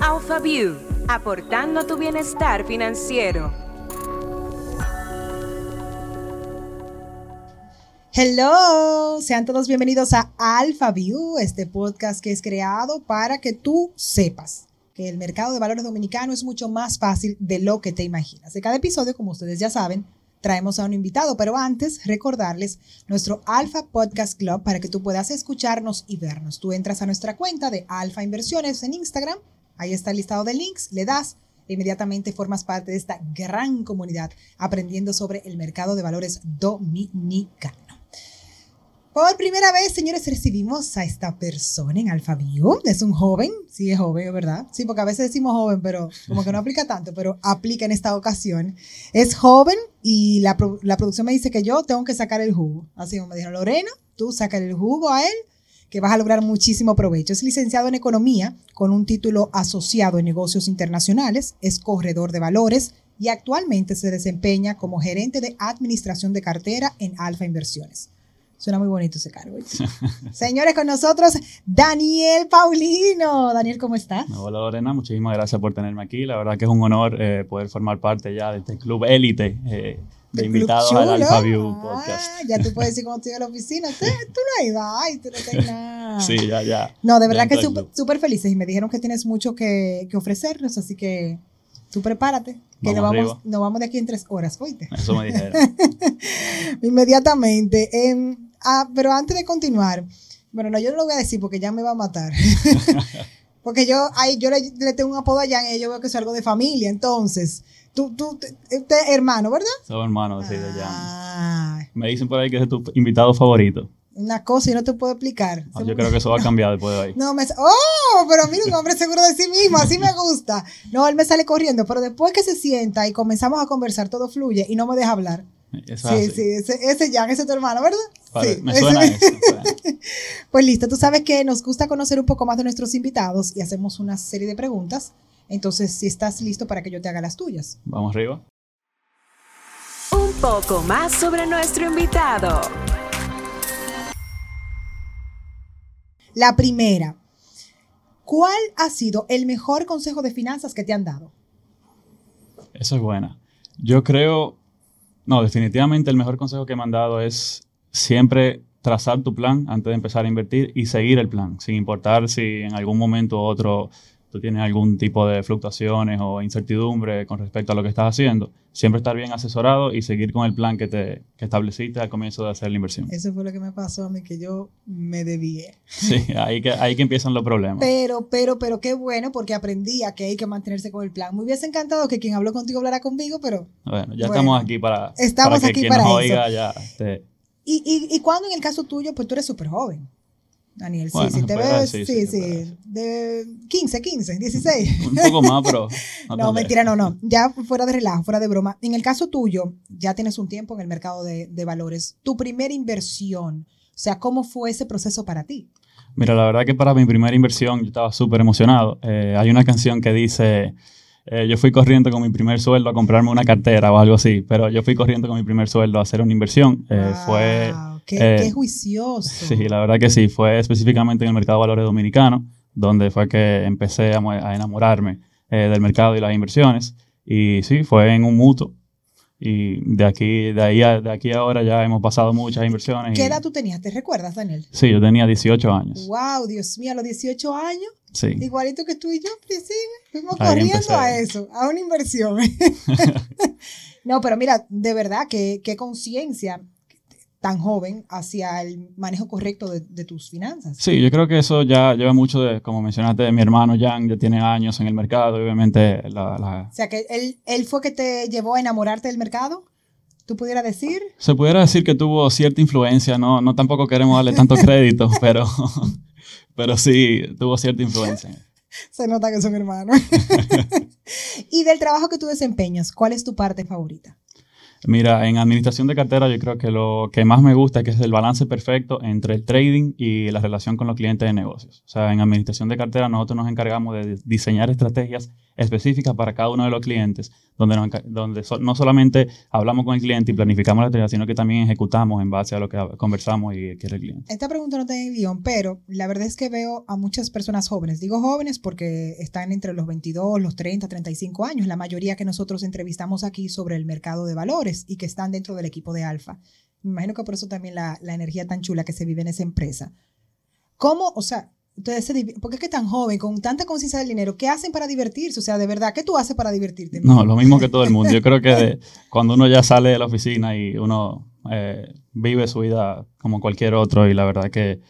AlphaView, aportando a tu bienestar financiero. Hello, sean todos bienvenidos a AlphaView, este podcast que es creado para que tú sepas que el mercado de valores dominicano es mucho más fácil de lo que te imaginas. De cada episodio, como ustedes ya saben, traemos a un invitado, pero antes recordarles nuestro Alpha Podcast Club para que tú puedas escucharnos y vernos. Tú entras a nuestra cuenta de Alpha Inversiones en Instagram, ahí está el listado de links, le das e inmediatamente formas parte de esta gran comunidad aprendiendo sobre el mercado de valores dominicano. Por primera vez, señores, recibimos a esta persona en AlphaView. Es un joven, sí es joven, ¿verdad? Sí, porque a veces decimos joven, pero como que no aplica tanto, pero aplica en esta ocasión. Es joven y la, la producción me dice que yo tengo que sacar el jugo. Así como me dijeron, Lorena, tú saca el jugo a él, que vas a lograr muchísimo provecho. Es licenciado en Economía con un título asociado en negocios internacionales, es corredor de valores y actualmente se desempeña como gerente de administración de cartera en Alfa Inversiones. Suena muy bonito ese cargo. Señores, con nosotros Daniel Paulino. Daniel, ¿cómo estás? Hola Lorena, muchísimas gracias por tenerme aquí. La verdad que es un honor eh, poder formar parte ya de este club élite eh, de invitados al Alpha View Podcast. Ah, ya tú puedes decir cuando estoy en la oficina, tú no ibas, ay, tú no tienes nada. Sí, ya, ya. No, de verdad que súper felices y me dijeron que tienes mucho que, que ofrecernos, así que tú prepárate, que nos vamos, nos vamos de aquí en tres horas, oíste. Eso me dijeron. Inmediatamente. Eh, Ah, pero antes de continuar, bueno, no, yo no lo voy a decir porque ya me va a matar. porque yo, ahí, yo le, tengo un apodo allá y yo veo que es algo de familia. Entonces, tú, tú, usted hermano, ¿verdad? Soy hermano, sí, de allá. Me dicen por ahí que es tu invitado favorito. Una cosa y no te puedo explicar. Ah, yo creo que eso va a cambiar después de ahí. No, me, oh, pero mira, un hombre seguro de sí mismo, así me gusta. No, él me sale corriendo, pero después que se sienta y comenzamos a conversar, todo fluye y no me deja hablar sí, sí, ese, ese Jan, ese es tu hermano, ¿verdad? sí, me suena eso. pues listo, tú sabes que nos gusta conocer un poco más de nuestros invitados y hacemos una serie de preguntas. Entonces, si estás listo para que yo te haga las tuyas. Vamos arriba. Un poco más sobre nuestro invitado. La primera, ¿cuál ha sido el mejor consejo de finanzas que te han dado? Eso es buena. Yo creo no, definitivamente el mejor consejo que me han dado es siempre trazar tu plan antes de empezar a invertir y seguir el plan, sin importar si en algún momento u otro tú tienes algún tipo de fluctuaciones o incertidumbre con respecto a lo que estás haciendo. Siempre estar bien asesorado y seguir con el plan que te que estableciste al comienzo de hacer la inversión. Eso fue lo que me pasó a mí, que yo me debíe. Sí, ahí que, ahí que empiezan los problemas. Pero, pero, pero qué bueno, porque aprendí a que hay que mantenerse con el plan. Me hubiese encantado que quien habló contigo hablara conmigo, pero... Bueno, ya estamos aquí para, estamos que aquí quien para nos eso. oiga ya... ¿Y, y, y cuando en el caso tuyo, pues tú eres súper joven? Daniel, sí, Bueno, sí, te pues, ves, sí, sí, pues. de 15, 15, 16. Un poco más, pero... No, mentira, no, no. Ya fuera de relajo, fuera de broma. En el caso tuyo, ya tienes un tiempo en el mercado de, de valores. Tu primera inversión, o sea, ¿cómo fue ese proceso para ti? Mira, la verdad que para mi primera inversión yo estaba súper emocionado. Eh, hay una canción que dice, eh, yo fui corriendo con mi primer sueldo a comprarme una cartera o algo así, pero yo fui corriendo con mi primer sueldo a hacer una inversión. Eh, fue, Wow, qué, eh, qué juicioso. sí, la verdad que sí, fue específicamente en el mercado de valores dominicano, donde fue que empecé a, a enamorarme eh, del mercado y las inversiones. Y sí, fue en un mutuo. Y de aquí, de ahí a, de aquí a ahora ya hemos pasado muchas inversiones. ¿Qué y- edad tú tenías? ¿Te recuerdas, Daniel? Sí, yo tenía 18 años. Wow, Dios mío, a los 18 años, Sí. igualito que tú y yo, Priscila, fuimos Ahí corriendo empecé. a eso, a una inversión. no, pero mira, de verdad, qué, qué conciencia tan joven hacia el manejo correcto de, de tus finanzas. Sí, yo creo que eso ya lleva mucho de, como mencionaste, de mi hermano Jan, ya tiene años en el mercado, obviamente la, la- O sea, que él, él fue que te llevó a enamorarte del mercado, tú pudieras decir. se pudiera decir que tuvo cierta influencia, no, no tampoco queremos darle tanto crédito, pero, pero sí tuvo cierta influencia. Se nota que son hermanos. y del trabajo que tú desempeñas, ¿cuál es tu parte favorita? Mira, en administración de cartera yo creo que lo que más me gusta es que es el balance perfecto entre el trading y la relación con los clientes de negocios. O sea, en administración de cartera nosotros nos encargamos de diseñar estrategias específicas para cada uno de los clientes, donde, donde no solamente hablamos con el cliente y planificamos la estrategia, sino que también ejecutamos en base a lo que conversamos y quiere el cliente. Esta pregunta no tiene guion, pero la verdad es que veo a muchas personas jóvenes. Digo jóvenes porque están entre los 22, los 30, 35 años, la mayoría que nosotros entrevistamos aquí sobre el mercado de valores y que están dentro del equipo de Alfa. Me imagino que por eso también la, la energía tan chula que se vive en esa empresa. ¿Cómo, o sea, ustedes se ¿por qué es que tan joven, con tanta conciencia del dinero, qué hacen para divertirse? O sea, de verdad, ¿qué tú haces para divertirte? No, lo mismo que todo el mundo. Yo creo que cuando uno ya sale de la oficina y uno eh, vive su vida como cualquier otro y la verdad que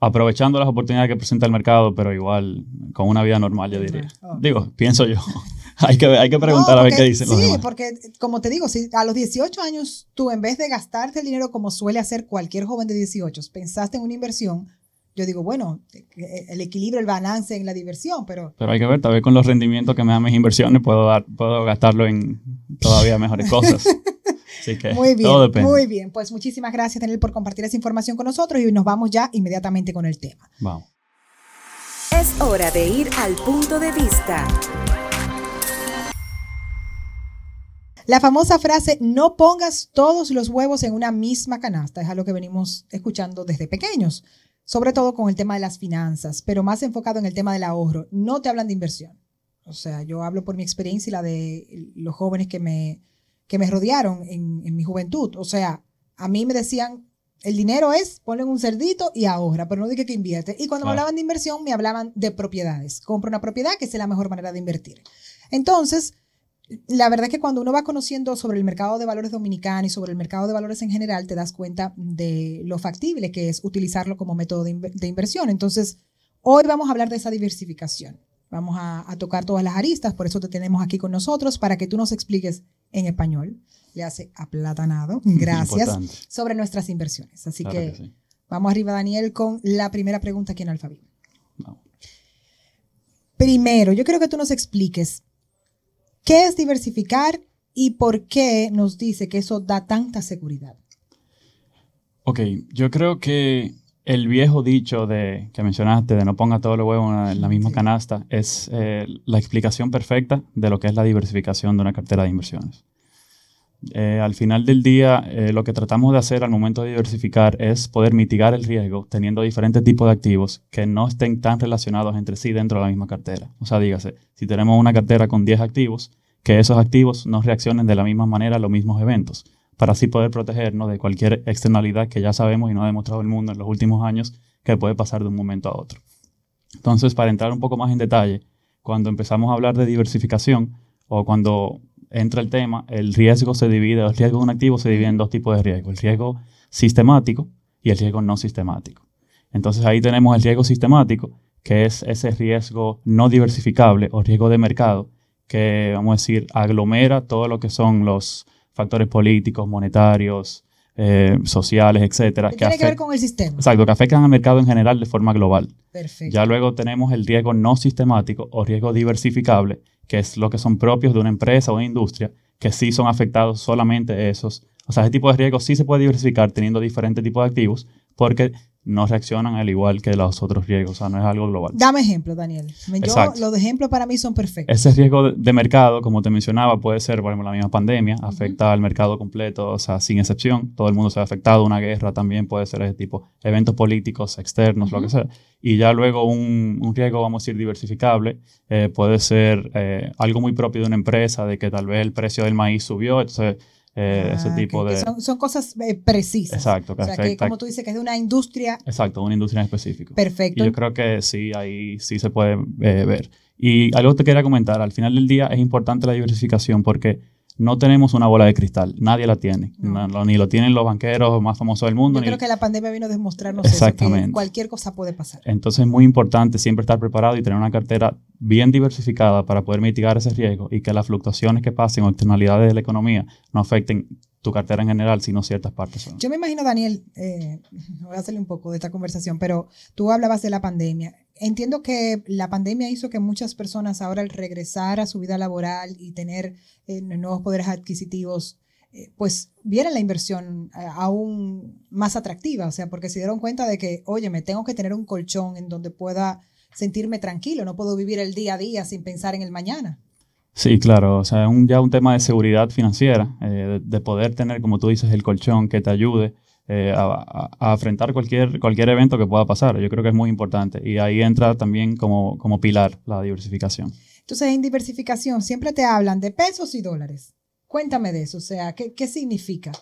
aprovechando las oportunidades que presenta el mercado, pero igual con una vida normal, yo diría. Oh. Digo, pienso yo. hay, que, hay que preguntar a ver qué dicen los Sí, porque como te digo, si a los 18 años tú en vez de gastarte el dinero como suele hacer cualquier joven de 18, pensaste en una inversión, yo digo, bueno, el equilibrio, el balance en la diversión, pero... Pero hay que ver, tal vez con los rendimientos que me dan mis inversiones puedo, dar, puedo gastarlo en todavía mejores cosas. Así que muy bien, todo depende. Muy bien, pues muchísimas gracias, Daniel, por compartir esa información con nosotros y nos vamos ya inmediatamente con el tema. Vamos. Es hora de ir al punto de vista. La famosa frase, no pongas todos los huevos en una misma canasta, es algo que venimos escuchando desde pequeños sobre todo con el tema de las finanzas, pero más enfocado en el tema del ahorro. No te hablan de inversión. O sea, yo hablo por mi experiencia y la de los jóvenes que me, que me rodearon en, mi juventud. O sea, a mí me decían, el dinero es, ponen un cerdito y ahorra, pero no dije que invierte. Y cuando me hablaban de inversión, me hablaban de propiedades. Compra una propiedad, que es la mejor manera de invertir. Entonces, la verdad es que cuando uno va conociendo sobre el mercado de valores dominicano y sobre el mercado de valores en general, te das cuenta de lo factible que es utilizarlo como método de, inversión. Entonces, hoy vamos a hablar de esa diversificación. Vamos a, tocar todas las aristas, por eso te tenemos aquí con nosotros, para que tú nos expliques en español, le hace aplatanado, gracias, sobre nuestras inversiones. Así que, vamos arriba, Daniel, con la primera pregunta aquí en Alfabeto. Primero, yo quiero que tú nos expliques ¿Qué es diversificar y por qué nos dice que eso da tanta seguridad? Ok, yo creo que el viejo dicho de, que mencionaste de no ponga todos los huevos en la misma canasta es eh, la explicación perfecta de lo que es la diversificación de una cartera de inversiones. Eh, al final del día, eh, lo que tratamos de hacer al momento de diversificar es poder mitigar el riesgo teniendo diferentes tipos de activos que no estén tan relacionados entre sí dentro de la misma cartera. O sea, dígase, si tenemos una cartera con 10 activos, que esos activos no reaccionen de la misma manera a los mismos eventos, para así poder protegernos de cualquier externalidad que ya sabemos y no ha demostrado el mundo en los últimos años que puede pasar de un momento a otro. Entonces, para entrar un poco más en detalle, cuando empezamos a hablar de diversificación o cuando entra el tema, el riesgo se divide, el riesgo de un activo se divide en dos tipos de riesgo, el riesgo sistemático y el riesgo no sistemático. Entonces ahí tenemos el riesgo sistemático, que es ese riesgo no diversificable o riesgo de mercado, que vamos a decir aglomera todo lo que son los factores políticos, monetarios, eh, sociales, etcétera. Que tiene que ver con el sistema. Exacto, que afectan al mercado en general de forma global. Perfecto. Ya luego tenemos el riesgo no sistemático o riesgo diversificable, que es lo que son propios de una empresa o una industria, que sí son afectados solamente esos. O sea, ese tipo de riesgo sí se puede diversificar teniendo diferentes tipos de activos, porque no reaccionan al igual que los otros riesgos, o sea, no es algo global. Dame ejemplo, Daniel. Yo, los ejemplos para mí son perfectos. Ese riesgo de mercado, como te mencionaba, puede ser, por ejemplo, la misma pandemia, afecta al mercado completo, o sea, sin excepción, todo el mundo se ha afectado, una guerra también puede ser ese tipo, eventos políticos externos, lo que sea. Y ya luego un, un riesgo, vamos a decir, diversificable, eh, puede ser eh, algo muy propio de una empresa, de que tal vez el precio del maíz subió, entonces eh, ese ah, tipo de... son, cosas eh, precisas. Exacto. Que o sea, que como tú dices, que es de una industria... Exacto, una industria en específico. Perfecto. Y yo creo que sí, ahí sí se puede eh, ver. Y algo que te quería comentar, al final del día es importante la diversificación porque no tenemos una bola de cristal, nadie la tiene, ni lo tienen los banqueros más famosos del mundo. Yo creo que la pandemia vino a demostrarnos Exactamente. Eso, que cualquier cosa puede pasar. Entonces es muy importante siempre estar preparado y tener una cartera bien diversificada para poder mitigar ese riesgo y que las fluctuaciones que pasen o externalidades de la economía no afecten tu cartera en general, sino ciertas partes. Yo me imagino, Daniel, eh, voy a hacerle un poco de esta conversación, pero tú hablabas de la pandemia entiendo que la pandemia hizo que muchas personas ahora al regresar a su vida laboral y tener eh, nuevos poderes adquisitivos, eh, pues vieran la inversión eh, aún más atractiva, o sea, porque se dieron cuenta de que, oye, me tengo que tener un colchón en donde pueda sentirme tranquilo, no puedo vivir el día a día sin pensar en el mañana. Sí, claro, o sea, es ya un tema de seguridad financiera, de, poder tener, como tú dices, el colchón que te ayude eh, a, a, afrontar cualquier, cualquier evento que pueda pasar. Yo creo que es muy importante y ahí entra también como, como pilar la diversificación. Entonces, en diversificación siempre te hablan de pesos y dólares. Cuéntame de eso, o sea, ¿qué, qué significa?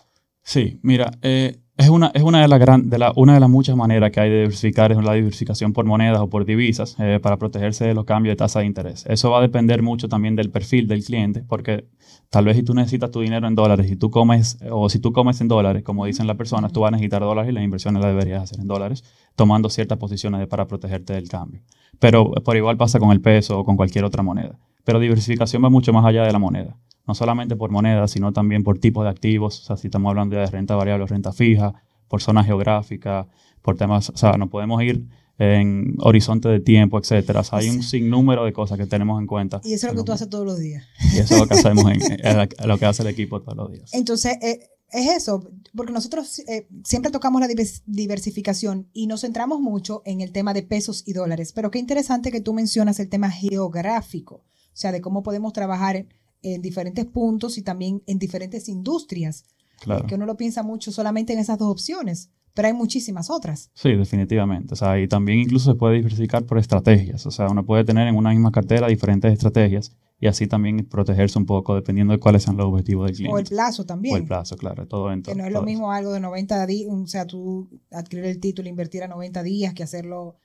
Sí, mira, eh, es, una, es una, de las gran, de la, una de las muchas maneras que hay de diversificar, es la diversificación por monedas o por divisas eh, para protegerse de los cambios de tasa de interés. Eso va a depender mucho también del perfil del cliente, porque tal vez si tú necesitas tu dinero en dólares y tú comes, o si tú comes en dólares, como dicen las personas, tú vas a necesitar dólares y las inversiones las deberías hacer en dólares, tomando ciertas posiciones para protegerte del cambio. Pero por igual pasa con el peso o con cualquier otra moneda. Pero diversificación va mucho más allá de la moneda no solamente por moneda, sino también por tipo de activos, o sea, si estamos hablando de renta variable o renta fija, por zona geográfica, por temas, o sea, no podemos ir en horizonte de tiempo, etcétera. O sea, hay un sinnúmero de cosas que tenemos en cuenta. Y eso es lo que tú haces todos los días. Y eso es lo que hacemos, en, lo que hace el equipo todos los días. Entonces, eh, es eso, porque nosotros eh, siempre tocamos la diversificación y nos centramos mucho en el tema de pesos y dólares, pero qué interesante que tú mencionas el tema geográfico, o sea, de cómo podemos trabajar en en diferentes puntos y también en diferentes industrias. Claro. Porque uno lo piensa mucho solamente en esas dos opciones, pero hay muchísimas otras. Sí, definitivamente. O sea, y también incluso se puede diversificar por estrategias. O sea, uno puede tener en una misma cartera diferentes estrategias y así también protegerse un poco dependiendo de cuáles sean los objetivos del cliente. O el plazo también. O el plazo, claro, todo en Que no es lo mismo algo de 90 días, o sea, tú adquirir el título, invertir a 90 días que hacerlo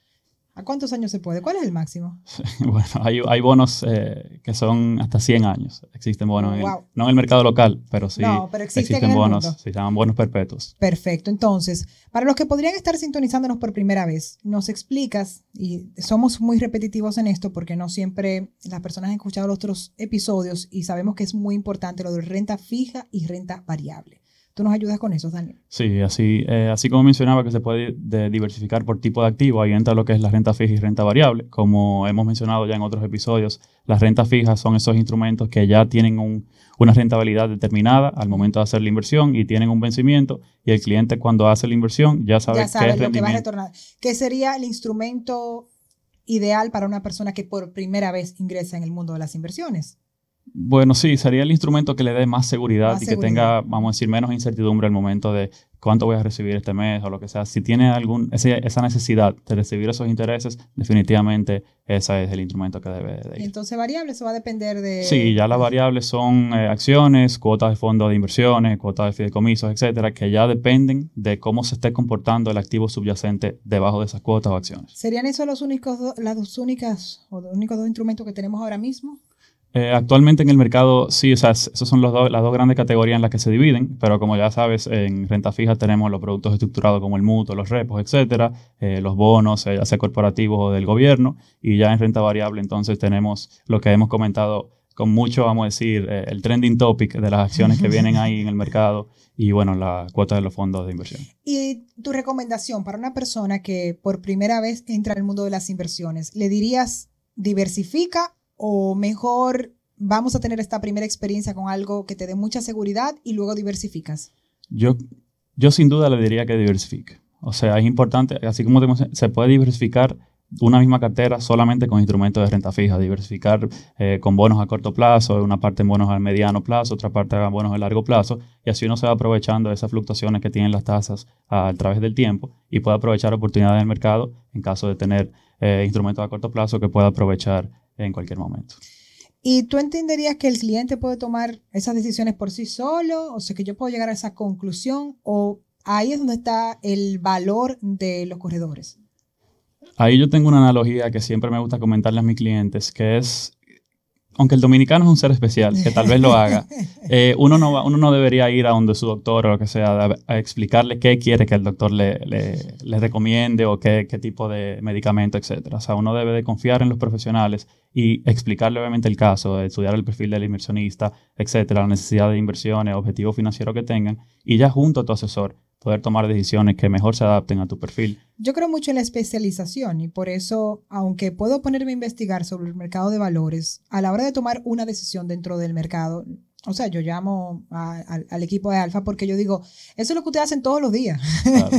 ¿A cuántos años se puede? ¿Cuál es el máximo? bueno, hay, hay bonos eh, que son hasta 100 años. Existen bonos, no en el mercado local, pero sí no, pero existen, bonos, se llaman bonos perpetuos. Perfecto. Entonces, para los que podrían estar sintonizándonos por primera vez, nos explicas, y somos muy repetitivos en esto porque no siempre las personas han escuchado los otros episodios y sabemos que es muy importante lo de renta fija y renta variable. ¿Tú nos ayudas con eso, Daniel? Sí, así, eh, así como mencionaba que se puede diversificar por tipo de activo, ahí entra lo que es la renta fija y renta variable. Como hemos mencionado ya en otros episodios, las rentas fijas son esos instrumentos que ya tienen una rentabilidad determinada al momento de hacer la inversión y tienen un vencimiento y el cliente cuando hace la inversión ya sabe, qué es lo que va a retornar. ¿Qué sería el instrumento ideal para una persona que por primera vez ingresa en el mundo de las inversiones? Bueno, sí, sería el instrumento que le dé más seguridad y que tenga, vamos a decir, menos incertidumbre al momento de cuánto voy a recibir este mes o lo que sea. Si tiene algún, esa necesidad de recibir esos intereses, definitivamente ese es el instrumento que debe de ir. Entonces, variable, eso va a depender de... Sí, ya las variables son eh, acciones, cuotas de fondos de inversiones, cuotas de fideicomisos, etcétera, que ya dependen de cómo se esté comportando el activo subyacente debajo de esas cuotas o acciones. ¿Serían esos los únicos, las dos únicas o los únicos dos instrumentos que tenemos ahora mismo? Eh, actualmente en el mercado, sí, o sea, esas son los las dos grandes categorías en las que se dividen, pero como ya sabes, en renta fija tenemos los productos estructurados como el mutuo, los repos, etcétera, eh, los bonos, eh, ya sea corporativos o del gobierno, y ya en renta variable entonces tenemos lo que hemos comentado con mucho, vamos a decir, el trending topic de las acciones que vienen ahí en el mercado y bueno, la cuota de los fondos de inversión. Y tu recomendación para una persona que por primera vez entra al mundo de las inversiones, ¿le dirías diversifica o mejor vamos a tener esta primera experiencia con algo que te dé mucha seguridad y luego diversificas? Yo, yo sin duda le diría que diversifique. O sea, es importante, así como se puede diversificar una misma cartera solamente con instrumentos de renta fija, diversificar eh, con bonos a corto plazo, una parte en bonos al mediano plazo, otra parte en bonos a largo plazo, y así uno se va aprovechando de esas fluctuaciones que tienen las tasas a, través del tiempo y puede aprovechar oportunidades del mercado en caso de tener eh, instrumentos a corto plazo que pueda aprovechar en cualquier momento. ¿Y tú entenderías que el cliente puede tomar esas decisiones por sí solo? O sea, que yo puedo llegar a esa conclusión o ahí es donde está el valor de los corredores. Ahí yo tengo una analogía que siempre me gusta comentarle a mis clientes, que es aunque el dominicano es un ser especial, que tal vez lo haga, eh, uno, no uno no debería ir a donde su doctor o lo que sea a, explicarle qué quiere que el doctor le, le, recomiende o qué, qué, tipo de medicamento, etc. O sea, uno debe de confiar en los profesionales y explicarle obviamente el caso, estudiar el perfil del inversionista, etc., la necesidad de inversiones, objetivos financieros que tengan, y ya junto a tu asesor poder tomar decisiones que mejor se adapten a tu perfil. Yo creo mucho en la especialización y por eso, aunque puedo ponerme a investigar sobre el mercado de valores, a la hora de tomar una decisión dentro del mercado, o sea, yo llamo al equipo de Alfa porque yo digo, eso es lo que ustedes hacen todos los días. o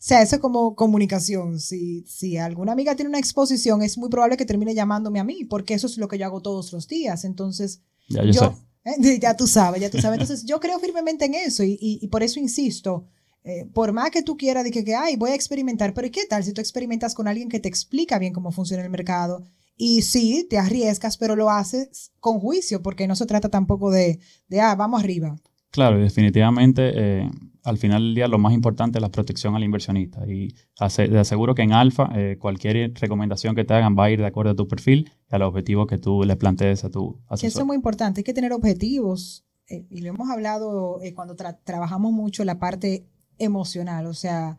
sea, eso es como comunicación. Si, si alguna amiga tiene una exposición, es muy probable que termine llamándome a mí, porque eso es lo que yo hago todos los días. Entonces, ya, yo, ¿eh? ya tú sabes, ya tú sabes. Entonces, yo creo firmemente en eso y, y, por eso insisto. Eh, por más que tú quieras de que, que, ay, voy a experimentar, pero ¿qué tal si tú experimentas con alguien que te explica bien cómo funciona el mercado y sí, te arriesgas, pero lo haces con juicio, porque no se trata tampoco de, de ah, vamos arriba. Claro, definitivamente, eh, al final del día lo más importante es la protección al inversionista. Y te aseguro que en Alfa, eh, cualquier recomendación que te hagan va a ir de acuerdo a tu perfil y a los objetivos que tú le plantees a tu asesor. Eso es muy importante, hay que tener objetivos. Eh, y lo hemos hablado cuando trabajamos mucho la parte emocional, o sea,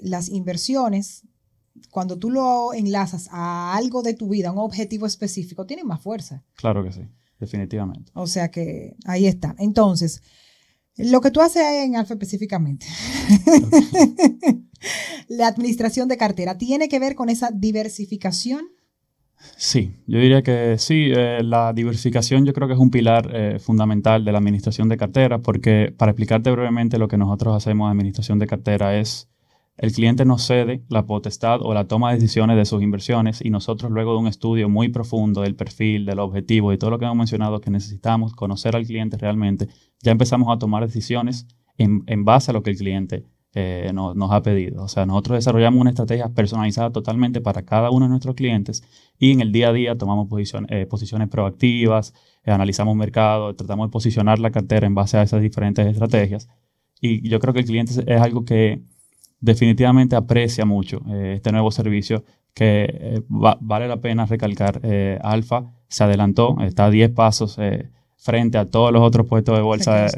las inversiones cuando tú lo enlazas a algo de tu vida, a un objetivo específico, tiene más fuerza. Claro que sí, definitivamente. O sea que ahí está. Entonces, lo que tú haces en Alfa específicamente, la administración de cartera, ¿tiene que ver con esa diversificación? Sí, yo diría que sí. Eh, la diversificación yo creo que es un pilar eh, fundamental de la administración de cartera, porque para explicarte brevemente lo que nosotros hacemos en administración de cartera es el cliente nos cede la potestad o la toma de decisiones de sus inversiones y nosotros luego de un estudio muy profundo del perfil, del objetivo y todo lo que hemos mencionado que necesitamos conocer al cliente realmente, ya empezamos a tomar decisiones en, base a lo que el cliente eh, nos ha pedido. O sea, nosotros desarrollamos una estrategia personalizada totalmente para cada uno de nuestros clientes y en el día a día tomamos eh, posiciones proactivas, eh, analizamos mercado, tratamos de posicionar la cartera en base a esas diferentes estrategias. Y yo creo que el cliente es algo que definitivamente aprecia mucho eh, este nuevo servicio que eh, vale la pena recalcar. Eh, Alfa se adelantó, está a 10 pasos frente a todos los otros puestos de bolsa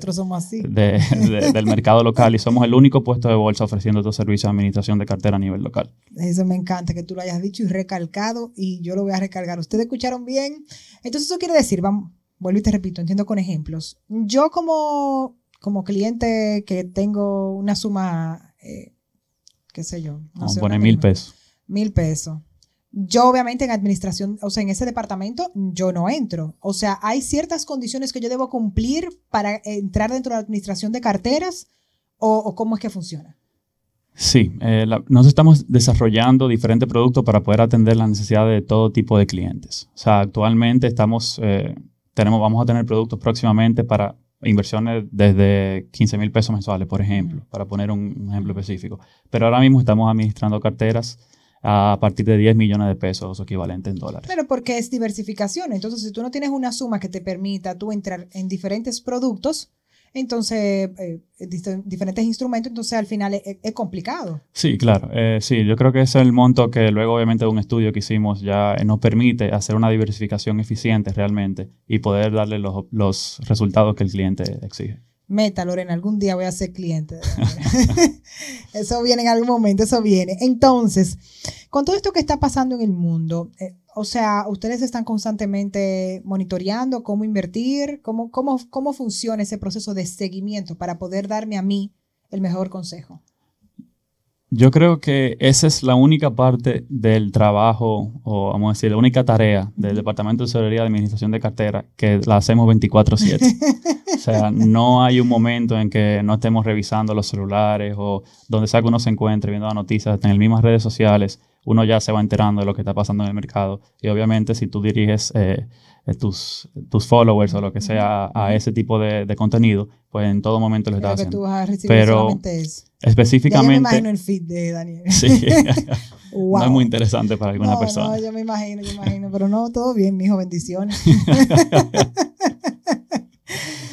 del mercado local y somos el único puesto de bolsa ofreciendo estos servicios de administración de cartera a nivel local. Eso me encanta que tú lo hayas dicho y recalcado y yo lo voy a recargar. ¿Ustedes escucharon bien? Entonces eso quiere decir, vamos, vuelvo y te repito, entiendo con ejemplos. Yo como, como cliente que tengo una suma qué sé yo. Vamos a poner mil pesos. Mil pesos. Yo obviamente en administración, o sea, en ese departamento yo no entro. O sea, hay ciertas condiciones que yo debo cumplir para entrar dentro de la administración de carteras o, cómo es que funciona. Sí, eh, nosotros estamos desarrollando diferentes productos para poder atender las necesidades de todo tipo de clientes. O sea, actualmente estamos, eh, tenemos, vamos a tener productos próximamente para inversiones desde 15 mil pesos mensuales, por ejemplo, para poner un, ejemplo específico. Pero ahora mismo estamos administrando carteras a partir de 10 millones de pesos o equivalente en dólares. Pero porque es diversificación. Entonces, si tú no tienes una suma que te permita tú entrar en diferentes productos, entonces eh, diferentes instrumentos, entonces al final es, complicado. Sí, claro, eh, sí, yo creo que ese es el monto que luego obviamente de un estudio que hicimos ya nos permite hacer una diversificación eficiente realmente y poder darle los, los resultados que el cliente exige. Meta, Lorena, algún día voy a ser cliente. eso viene en algún momento, eso viene. Entonces, con todo esto que está pasando en el mundo, eh, o sea, ustedes están constantemente monitoreando cómo invertir, cómo, cómo, cómo funciona ese proceso de seguimiento para poder darme a mí el mejor consejo. Yo creo que esa es la única parte del trabajo, o vamos a decir, la única tarea del Departamento de Tesorería de Administración de Cartera que la hacemos 24/7. o sea, no hay un momento en que no estemos revisando los celulares o donde sea que uno se encuentre viendo las noticias, en las mismas redes sociales, uno ya se va enterando de lo que está pasando en el mercado. Y obviamente si tú diriges eh, tus, tus followers o lo que sea a, ese tipo de, contenido, pues en todo momento lo estás haciendo. Tú vas a recibir Pero específicamente... Ya me imagino el feed de Daniel. Sí. No es muy interesante para alguna persona. No, yo me imagino, yo me imagino. Pero no, todo bien, mijo, bendiciones.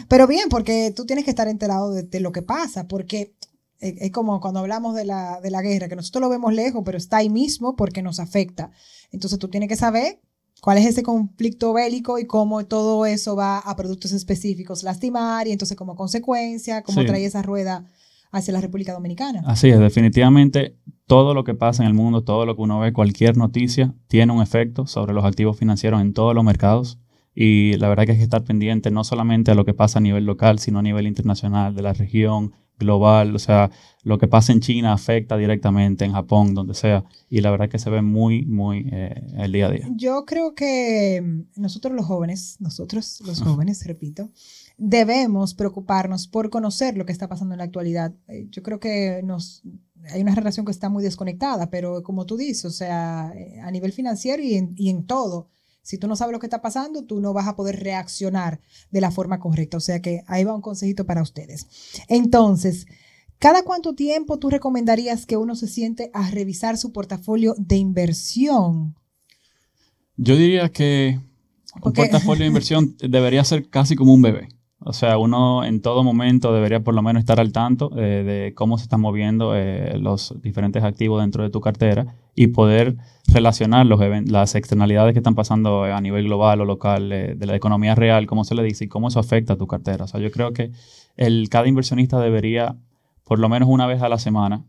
Pero bien, porque tú tienes que estar enterado de, lo que pasa, porque es como cuando hablamos de la, de la, guerra, que nosotros lo vemos lejos, pero está ahí mismo porque nos afecta. Entonces tú tienes que saber cuál es ese conflicto bélico y cómo todo eso va a productos específicos lastimar y entonces como consecuencia, cómo trae esa rueda hacia la República Dominicana. Así es, definitivamente todo lo que pasa en el mundo, todo lo que uno ve, cualquier noticia, tiene un efecto sobre los activos financieros en todos los mercados. Y la verdad que hay que estar pendiente no solamente a lo que pasa a nivel local, sino a nivel internacional, de la región, global, o sea, lo que pasa en China afecta directamente en Japón, donde sea, y la verdad que se ve muy, muy eh, el día a día. Yo creo que mm, nosotros los jóvenes, nosotros los jóvenes, repito, debemos preocuparnos por conocer lo que está pasando en la actualidad. Eh, yo creo que nos, hay una relación que está muy desconectada, pero como tú dices, o sea, eh, a nivel financiero y en, y en todo. Si tú no sabes lo que está pasando, tú no vas a poder reaccionar de la forma correcta. O sea que ahí va un consejito para ustedes. Entonces, ¿cada cuánto tiempo tú recomendarías que uno se siente a revisar su portafolio de inversión? Yo diría que un portafolio de inversión debería ser casi como un bebé. O sea, uno en todo momento debería por lo menos estar al tanto eh, de cómo se están moviendo eh, los diferentes activos dentro de tu cartera y poder relacionar los las externalidades que están pasando a nivel global o local eh, de la economía real, como se le dice, y cómo eso afecta a tu cartera. O sea, yo creo que el, cada inversionista debería por lo menos una vez a la semana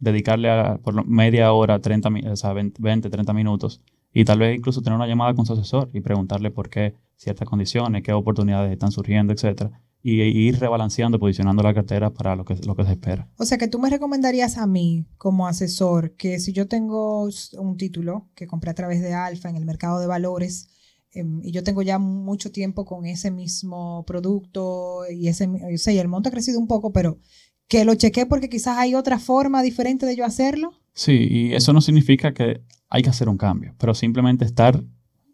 dedicarle a, por media hora, 30, mi- o sea, 20, 20, 30 minutos y tal vez incluso tener una llamada con su asesor y preguntarle por qué ciertas condiciones, qué oportunidades están surgiendo, etcétera, y, y ir rebalanceando, posicionando la cartera para lo que, lo que se espera. O sea que tú me recomendarías a mí como asesor que si yo tengo un título que compré a través de Alfa en el mercado de valores em, y yo tengo ya mucho tiempo con ese mismo producto y ese, o sea, y el monto ha crecido un poco, pero que lo chequé porque quizás hay otra forma diferente de yo hacerlo. Sí, y eso no significa que hay que hacer un cambio, pero simplemente estar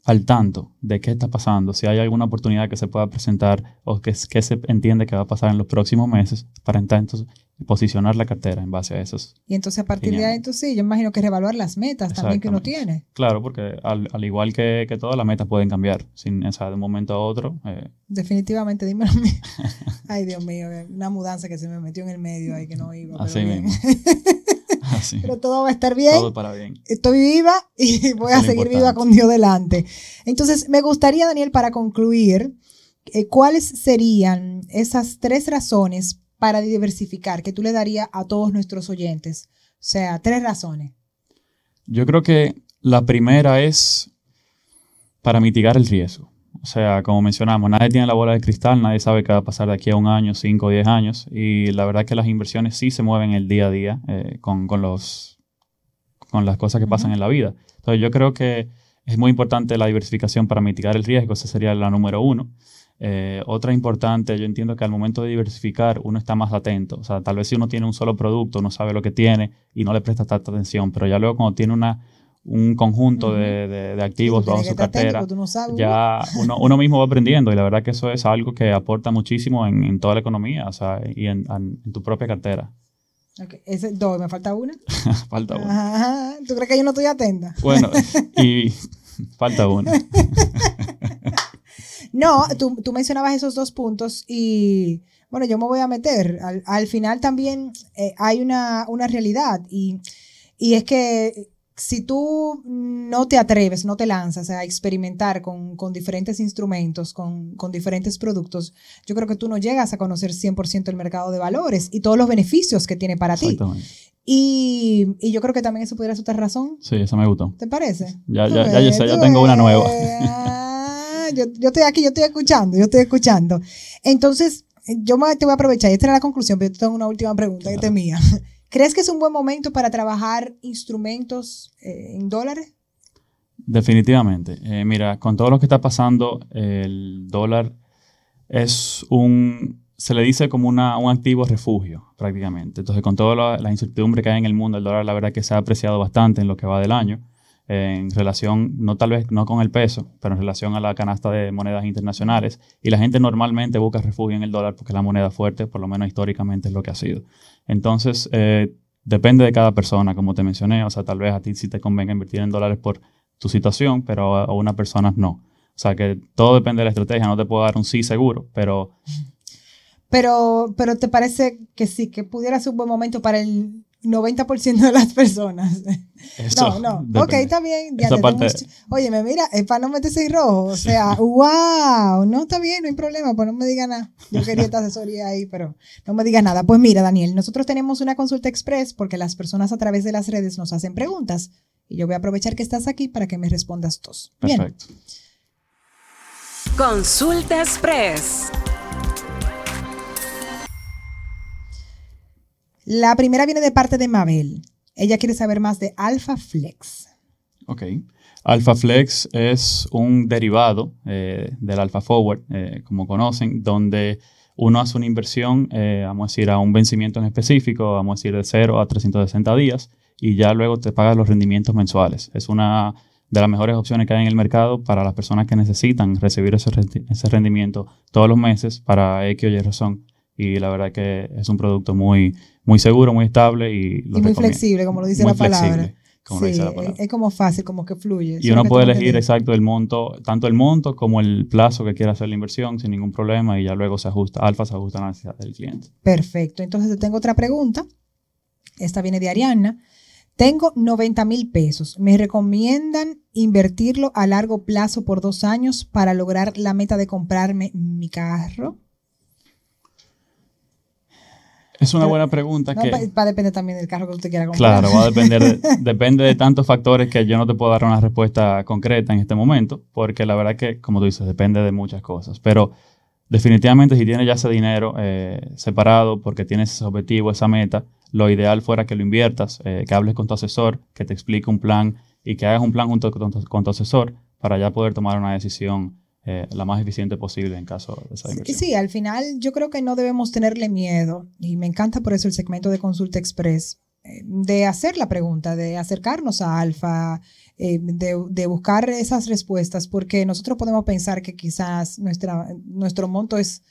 al tanto de qué está pasando, si hay alguna oportunidad que se pueda presentar o que, que se entiende que va a pasar en los próximos meses, para entonces posicionar la cartera en base a esos Y entonces a partir de ahí, entonces sí, yo imagino que revaluar las metas también que uno tiene. Claro, porque al, al igual que, que todas las metas pueden cambiar sin, o sea, de un momento a otro. eh, Definitivamente, dímelo a mí. Ay, Dios mío, una mudanza que se me metió en el medio ahí que no iba. así mismo. Pero todo va a estar bien. Todo para bien. estoy viva y voy Eso a seguir viva con Dios delante. Entonces, me gustaría, Daniel, para concluir, eh, ¿cuáles serían esas tres razones para diversificar que tú le darías a todos nuestros oyentes? O sea, tres razones. Yo creo que la primera es para mitigar el riesgo. O sea, como mencionamos, nadie tiene la bola de cristal, nadie sabe qué va a pasar de aquí a un año, cinco o diez años. Y la verdad que las inversiones sí se mueven el día a día eh, con, con los, con las cosas que pasan en la vida. Entonces yo creo que es muy importante la diversificación para mitigar el riesgo, esa sería la número uno. Eh, otra importante, yo entiendo que al momento de diversificar uno está más atento. O sea, tal vez si uno tiene un solo producto, no sabe lo que tiene y no le presta tanta atención, pero ya luego cuando tiene una, un conjunto Ujú. de, de- de activos bajo su cartera, tú no ya uno, uno mismo va aprendiendo y la verdad que eso es algo que aporta muchísimo en, en toda la economía o sea, y en, en- en tu propia cartera. uh, ok, ese, dos, me falta una. falta uno. Ajá, ¿Tú crees que yo no estoy atenta? Bueno, y falta uno. No, tú, tú mencionabas esos dos puntos y bueno, yo me voy a meter. Al, al final también eh, hay una, una realidad y, y es que si tú no te atreves, no te lanzas a experimentar con, con diferentes instrumentos, con, con diferentes productos, yo creo que tú no llegas a conocer 100% el mercado de valores y todos los beneficios que tiene para ti. Y, y yo creo que también eso podría ser otra razón. Sí, eso me gustó. ¿Te parece? Ya, ya, ya, yo ves, sé, ya tengo una nueva. ves. Ah, yo, yo estoy aquí, yo estoy escuchando, yo estoy escuchando. Entonces, yo te voy a aprovechar, y esta era la conclusión, pero yo tengo una última pregunta que esta es mía. ¿Crees que es un buen momento para trabajar instrumentos eh, en dólares? Definitivamente. Eh, mira, con todo lo que está pasando, el dólar es un, se le dice como una, un activo refugio prácticamente. Entonces, con toda la, la incertidumbre que hay en el mundo, el dólar la verdad que se ha apreciado bastante en lo que va del año, en relación, no tal vez no con el peso, pero en relación a la canasta de monedas internacionales. Y la gente normalmente busca refugio en el dólar porque es la moneda fuerte, por lo menos históricamente es lo que ha sido. Entonces, eh, depende de cada persona, como te mencioné. O sea, tal vez a ti sí te convenga invertir en dólares por tu situación, pero a, a unas personas no. O sea, que todo depende de la estrategia. No te puedo dar un sí seguro, pero Pero, pero ¿te parece que sí, que pudiera ser un buen momento para el 90% de las personas? eso no, no. depende. Ok, está bien. Ya Esa te parte- tengo- Óyeme, mira, es para no meterse en rojo. O sea, wow, no está bien, no hay problema, pues no me diga nada. Yo quería esta asesoría ahí, pero no me digas nada. Pues mira, Daniel, nosotros tenemos una consulta express porque las personas a través de las redes nos hacen preguntas. Y yo voy a aprovechar que estás aquí para que me respondas dos. Bien. Perfecto. Consulta Express. La primera viene de parte de Mabel. Ella quiere saber más de Alpha Flex. Ok. Alpha Flex es un derivado eh, del Alpha Forward, eh, como conocen, donde uno hace una inversión, eh, vamos a decir, a un vencimiento en específico, vamos a decir, de 0 a 360 días, y ya luego te pagas los rendimientos mensuales. Es una de las mejores opciones que hay en el mercado para las personas que necesitan recibir ese, rendimiento todos los meses para X o Y razón. Y la verdad que es un producto muy, muy seguro, muy estable y, muy flexible, como lo dice la palabra. sí, Es como fácil, como que fluye. Y uno puede elegir exacto el monto, tanto el monto como el plazo que quiera hacer la inversión sin ningún problema y ya luego se ajusta, alfa se ajusta a la necesidad del cliente. Perfecto. Entonces tengo otra pregunta. Esta viene de Arianna. Tengo 90 mil pesos. ¿Me recomiendan invertirlo a largo plazo por dos años para lograr la meta de comprarme mi carro? Es una buena pregunta. que, va a depender también del carro que usted quiera comprar. Claro, va a depender, depende de tantos factores que yo no te puedo dar una respuesta concreta en este momento, porque la verdad que, como tú dices, depende de muchas cosas. Pero definitivamente si tienes ya ese dinero eh, separado porque tienes ese objetivo, esa meta, lo ideal fuera que lo inviertas, eh, que hables con tu asesor, que te explique un plan y que hagas un plan junto con tu, asesor para ya poder tomar una decisión eh, la más eficiente posible en caso de esa inversión. Sí, al final yo creo que no debemos tenerle miedo y me encanta por eso el segmento de Consulta Express, eh, de hacer la pregunta, de acercarnos a Alfa, de, buscar esas respuestas, porque nosotros podemos pensar que quizás nuestra, nuestro monto es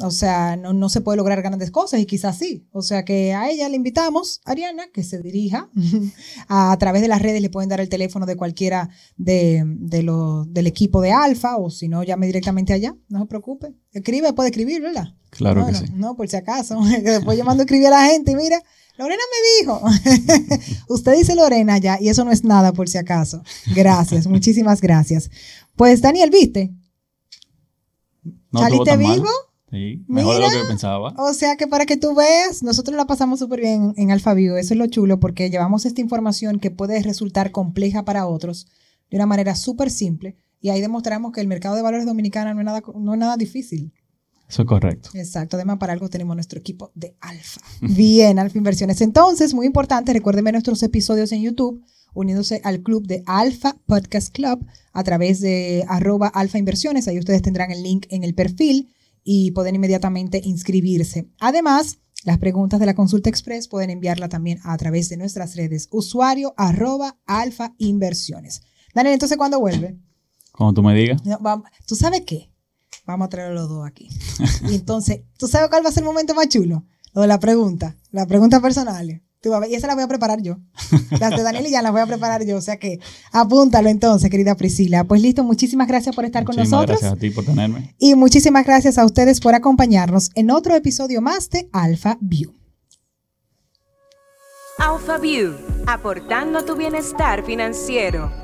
o sea, no, se puede lograr grandes cosas y quizás sí. O sea que a ella le invitamos, Ariana, que se dirija a, través de las redes, le pueden dar el teléfono de cualquiera de, del equipo de Alfa o si no, llame directamente allá, no se preocupe. Escribe, puede escribir, ¿verdad? Claro que sí. No, por si acaso. Después yo mando a escribir a la gente y mira, Lorena me dijo. Usted dice Lorena ya y eso no es nada por si acaso. Gracias, muchísimas gracias. Pues Daniel, ¿viste? No ¿Saliste vivo? Mejor de lo que pensaba. O sea que para que tú veas, nosotros la pasamos súper bien en AlphaView. Eso es lo chulo porque llevamos esta información que puede resultar compleja para otros de una manera súper simple. Y ahí demostramos que el mercado de valores dominicano no es nada, no es nada difícil. Eso es correcto. Exacto. Además, para algo tenemos nuestro equipo de Alfa. Bien, Alfa Inversiones. Entonces, muy importante, recuérdenme nuestros episodios en YouTube, uniéndose al club de Alfa Podcast Club a través de arroba Alfa Inversiones. Ahí ustedes tendrán el link en el perfil y pueden inmediatamente inscribirse. Además, las preguntas de la consulta express pueden enviarla también a través de nuestras redes usuario arroba alfa inversiones. Daniel, entonces, ¿cuándo vuelve? Cuando tú me digas. ¿Tú sabes qué? Vamos a traer los dos aquí. Y entonces, ¿tú sabes cuál va a ser el momento más chulo? Lo de la pregunta, y esa la voy a preparar yo. Las de Daniel y ya las voy a preparar yo. O sea que apúntalo entonces, querida Priscila. Pues listo, muchísimas gracias por estar con nosotros. Gracias a ti por tenerme. Y muchísimas gracias a ustedes por acompañarnos en otro episodio más de Alpha View. Alpha View, aportando tu bienestar financiero.